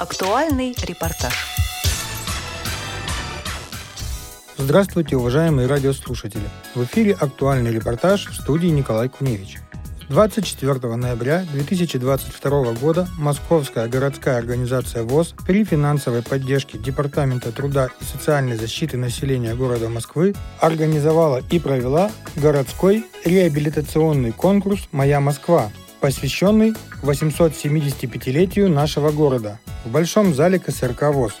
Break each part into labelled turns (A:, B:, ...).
A: Актуальный репортаж.
B: Здравствуйте, уважаемые радиослушатели. В эфире актуальный репортаж в студии Николай Куневич. 24 ноября 2022 года Московская городская организация ВОЗ при финансовой поддержке Департамента труда и социальной защиты населения города Москвы организовала и провела городской реабилитационный конкурс «Моя Москва», посвященный 875-летию нашего города в Большом зале КСРК ВОЗ.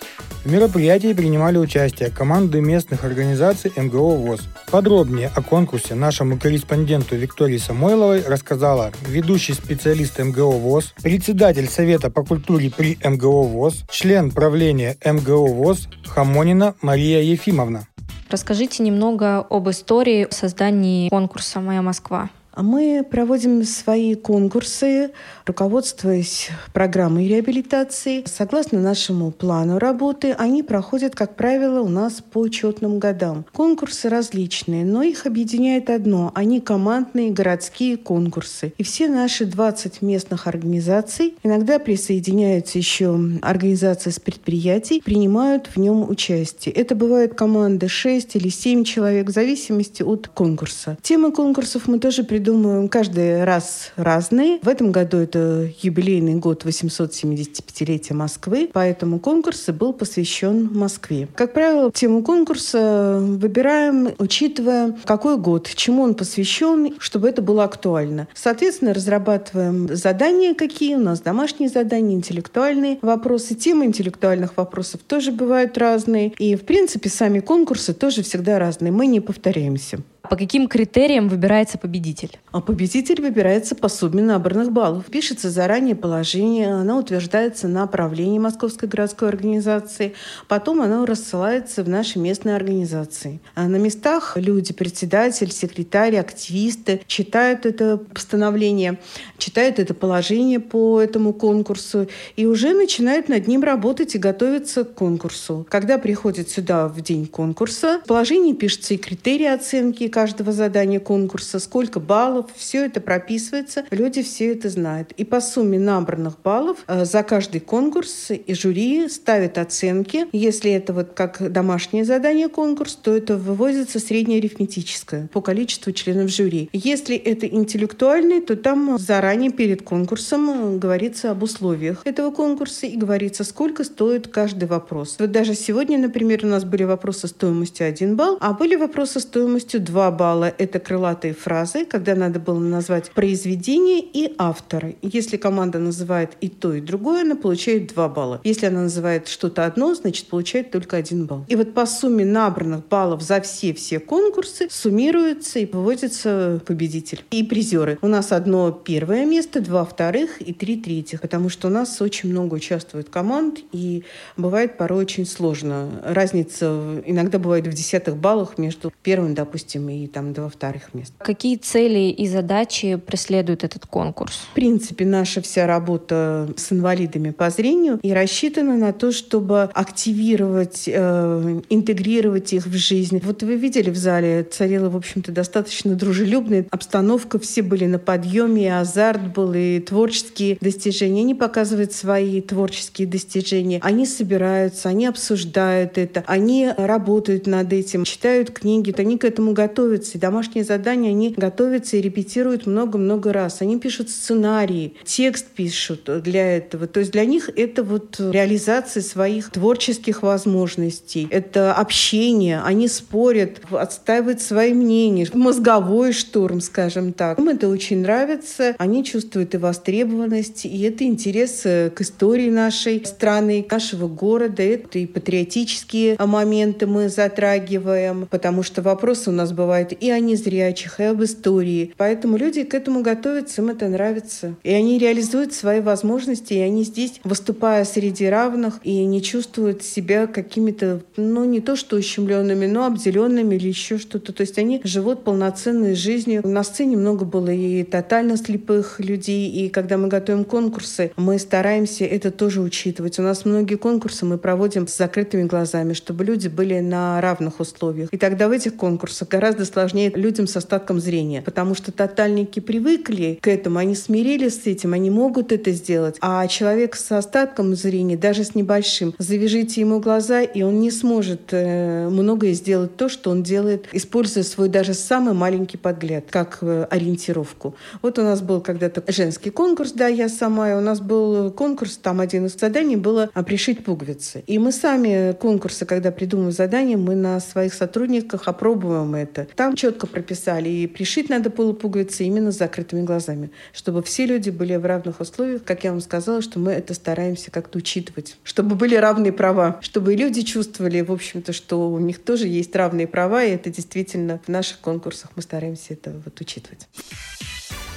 B: В мероприятии принимали участие команды местных организаций МГО ВОЗ. Подробнее о конкурсе нашему корреспонденту Виктории Самойловой рассказала ведущий специалист МГО ВОЗ, председатель Совета по культуре при МГО ВОЗ, член правления МГО ВОЗ Хамонина Мария Ефимовна.
C: Расскажите немного об истории создания конкурса «Моя Москва».
D: А мы проводим свои конкурсы, руководствуясь программой реабилитации. Согласно нашему плану работы, они проходят, как правило, у нас по учетным годам. Конкурсы различные, но их объединяет одно. Они командные городские конкурсы. И все наши 20 местных организаций, иногда присоединяются еще организации с предприятий, принимают в нем участие. Это бывают команды 6 или 7 человек в зависимости от конкурса. Темы конкурсов мы тоже придумали придумываем каждый раз разные. В этом году это юбилейный год 875-летия Москвы, поэтому конкурс был посвящен Москве. Как правило, тему конкурса выбираем, учитывая, какой год, чему он посвящен, чтобы это было актуально. Соответственно, разрабатываем задания, какие у нас домашние задания, интеллектуальные вопросы. Темы интеллектуальных вопросов тоже бывают разные. И, в принципе, сами конкурсы тоже всегда разные. Мы не повторяемся.
C: По каким критериям выбирается победитель?
D: А победитель выбирается по сумме набранных баллов. Пишется заранее положение, оно утверждается на правлении Московской городской организации, потом оно рассылается в наши местные организации. А на местах люди, председатель, секретарь, активисты читают это постановление, читают это положение по этому конкурсу и уже начинают над ним работать и готовиться к конкурсу. Когда приходят сюда в день конкурса, в положении пишутся и критерии оценки, каждого задания конкурса, сколько баллов, все это прописывается, люди все это знают. И по сумме набранных баллов э, за каждый конкурс и жюри ставят оценки. Если это вот как домашнее задание конкурс, то это выводится среднеарифметическое по количеству членов жюри. Если это интеллектуальный, то там заранее перед конкурсом говорится об условиях этого конкурса и говорится, сколько стоит каждый вопрос. Вот даже сегодня, например, у нас были вопросы стоимостью 1 балл, а были вопросы стоимостью 2 балла — это крылатые фразы, когда надо было назвать произведение и автора. Если команда называет и то, и другое, она получает 2 балла. Если она называет что-то одно, значит, получает только 1 балл. И вот по сумме набранных баллов за все-все конкурсы суммируется и выводится победитель и призеры. У нас одно первое место, два вторых и три третьих, потому что у нас очень много участвует команд, и бывает порой очень сложно. Разница иногда бывает в десятых баллах между первым, допустим, и и там два вторых места.
C: Какие цели и задачи преследует этот конкурс?
D: В принципе, наша вся работа с инвалидами по зрению и рассчитана на то, чтобы активировать, э, интегрировать их в жизнь. Вот вы видели в зале, царила, в общем-то, достаточно дружелюбная обстановка, все были на подъеме, и азарт был, и творческие достижения. Они показывают свои творческие достижения. Они собираются, они обсуждают это, они работают над этим, читают книги, они к этому готовы готовятся, и домашние задания они готовятся и репетируют много-много раз. Они пишут сценарии, текст пишут для этого. То есть для них это вот реализация своих творческих возможностей. Это общение, они спорят, отстаивают свои мнения. Мозговой штурм, скажем так. Им это очень нравится. Они чувствуют и востребованность, и это интерес к истории нашей страны, нашего города. Это и патриотические моменты мы затрагиваем, потому что вопросы у нас бывают бывает и о незрячих, и об истории. Поэтому люди к этому готовятся, им это нравится. И они реализуют свои возможности, и они здесь, выступая среди равных, и не чувствуют себя какими-то, ну, не то что ущемленными, но обделенными или еще что-то. То есть они живут полноценной жизнью. На сцене много было и тотально слепых людей, и когда мы готовим конкурсы, мы стараемся это тоже учитывать. У нас многие конкурсы мы проводим с закрытыми глазами, чтобы люди были на равных условиях. И тогда в этих конкурсах гораздо гораздо сложнее людям с остатком зрения, потому что тотальники привыкли к этому, они смирились с этим, они могут это сделать. А человек с остатком зрения, даже с небольшим, завяжите ему глаза, и он не сможет э, многое сделать то, что он делает, используя свой даже самый маленький подгляд, как э, ориентировку. Вот у нас был когда-то женский конкурс, да, я сама, и у нас был конкурс, там один из заданий было а, пришить пуговицы. И мы сами конкурсы, когда придумываем задание, мы на своих сотрудниках опробуем это. Там четко прописали, и пришить надо полупуговицы именно с закрытыми глазами, чтобы все люди были в равных условиях. Как я вам сказала, что мы это стараемся как-то учитывать, чтобы были равные права, чтобы люди чувствовали, в общем-то, что у них тоже есть равные права, и это действительно в наших конкурсах мы стараемся это вот учитывать.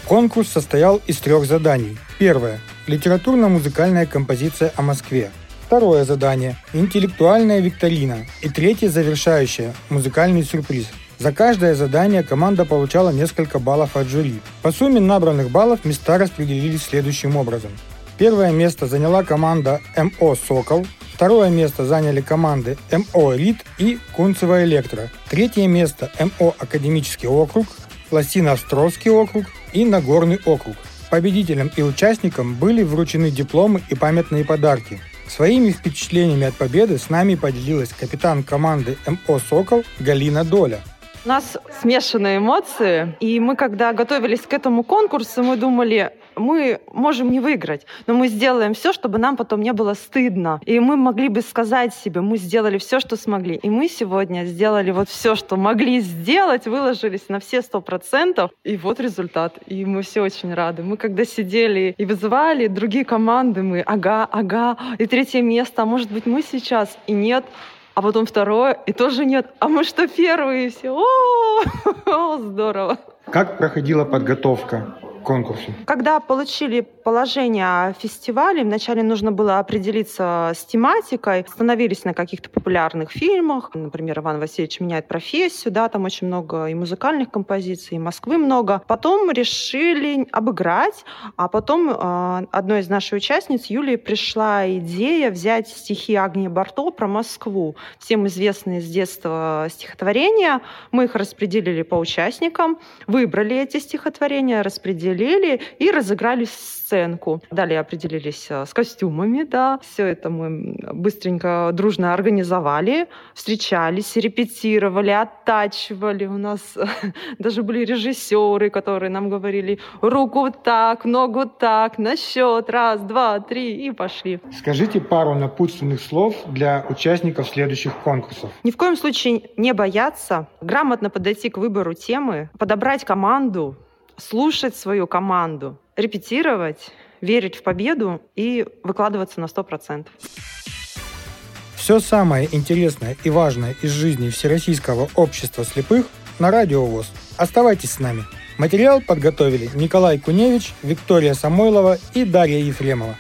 B: Конкурс состоял из трех заданий. Первое – литературно-музыкальная композиция о Москве. Второе задание – интеллектуальная викторина. И третье – завершающее – музыкальный сюрприз. За каждое задание команда получала несколько баллов от жюри. По сумме набранных баллов места распределились следующим образом. Первое место заняла команда МО «Сокол», второе место заняли команды МО «Элит» и Кунцево «Электро», третье место МО «Академический округ», Лосино-Островский округ и Нагорный округ. Победителям и участникам были вручены дипломы и памятные подарки. Своими впечатлениями от победы с нами поделилась капитан команды МО «Сокол» Галина Доля –
A: у нас смешанные эмоции, и мы, когда готовились к этому конкурсу, мы думали, мы можем не выиграть, но мы сделаем все, чтобы нам потом не было стыдно. И мы могли бы сказать себе, мы сделали все, что смогли. И мы сегодня сделали вот все, что могли сделать, выложились на все сто процентов. И вот результат. И мы все очень рады. Мы когда сидели и вызывали другие команды, мы ага, ага, и третье место, а может быть мы сейчас, и нет, а потом второе, и тоже нет. А мы что, первые все? О, здорово.
B: Как проходила подготовка? Конкурсу?
A: Когда получили положение о вначале нужно было определиться с тематикой. Остановились на каких-то популярных фильмах. Например, Иван Васильевич меняет профессию. Да, там очень много и музыкальных композиций, и Москвы много. Потом решили обыграть. А потом э, одной из наших участниц, Юлии, пришла идея взять стихи Агнии Барто про Москву. Всем известные с детства стихотворения. Мы их распределили по участникам, выбрали эти стихотворения, распределили определили и разыграли сценку. Далее определились э, с костюмами, да. Все это мы быстренько, дружно организовали, встречались, репетировали, оттачивали. У нас даже были режиссеры, которые нам говорили руку так, ногу так, на счет, раз, два, три и пошли.
B: Скажите пару напутственных слов для участников следующих конкурсов.
A: Ни в коем случае не бояться, грамотно подойти к выбору темы, подобрать команду, слушать свою команду, репетировать, верить в победу и выкладываться на 100%.
B: Все самое интересное и важное из жизни Всероссийского общества слепых на Радио ВОЗ. Оставайтесь с нами. Материал подготовили Николай Куневич, Виктория Самойлова и Дарья Ефремова.